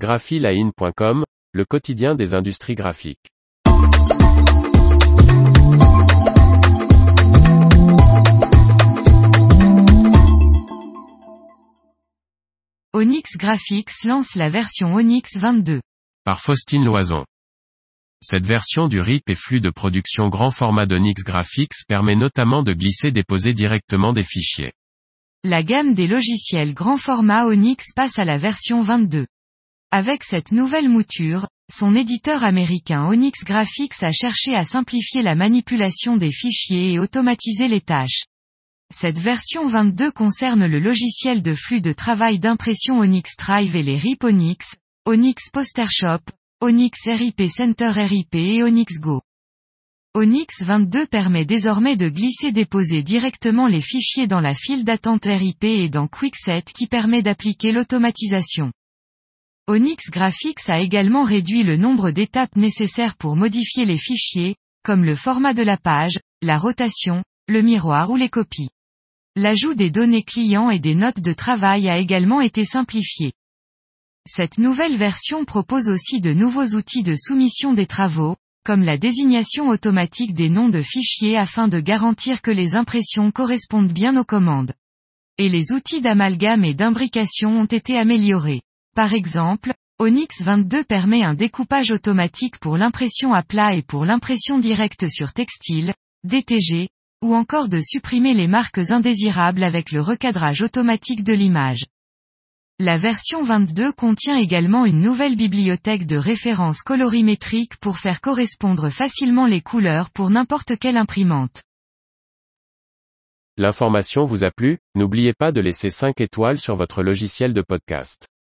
graphiline.com, le quotidien des industries graphiques. Onyx Graphics lance la version Onyx 22. Par Faustine Loison. Cette version du RIP et flux de production grand format d'Onyx Graphics permet notamment de glisser-déposer directement des fichiers. La gamme des logiciels grand format Onyx passe à la version 22. Avec cette nouvelle mouture, son éditeur américain Onyx Graphics a cherché à simplifier la manipulation des fichiers et automatiser les tâches. Cette version 22 concerne le logiciel de flux de travail d'impression Onyx Drive et les RIP Onyx, Onyx PosterShop, Onyx RIP Center RIP et Onyx Go. Onyx 22 permet désormais de glisser-déposer directement les fichiers dans la file d'attente RIP et dans Quickset qui permet d'appliquer l'automatisation. Onyx Graphics a également réduit le nombre d'étapes nécessaires pour modifier les fichiers, comme le format de la page, la rotation, le miroir ou les copies. L'ajout des données clients et des notes de travail a également été simplifié. Cette nouvelle version propose aussi de nouveaux outils de soumission des travaux, comme la désignation automatique des noms de fichiers afin de garantir que les impressions correspondent bien aux commandes. Et les outils d'amalgame et d'imbrication ont été améliorés. Par exemple, Onyx 22 permet un découpage automatique pour l'impression à plat et pour l'impression directe sur textile, DTG, ou encore de supprimer les marques indésirables avec le recadrage automatique de l'image. La version 22 contient également une nouvelle bibliothèque de références colorimétriques pour faire correspondre facilement les couleurs pour n'importe quelle imprimante. L'information vous a plu, n'oubliez pas de laisser 5 étoiles sur votre logiciel de podcast.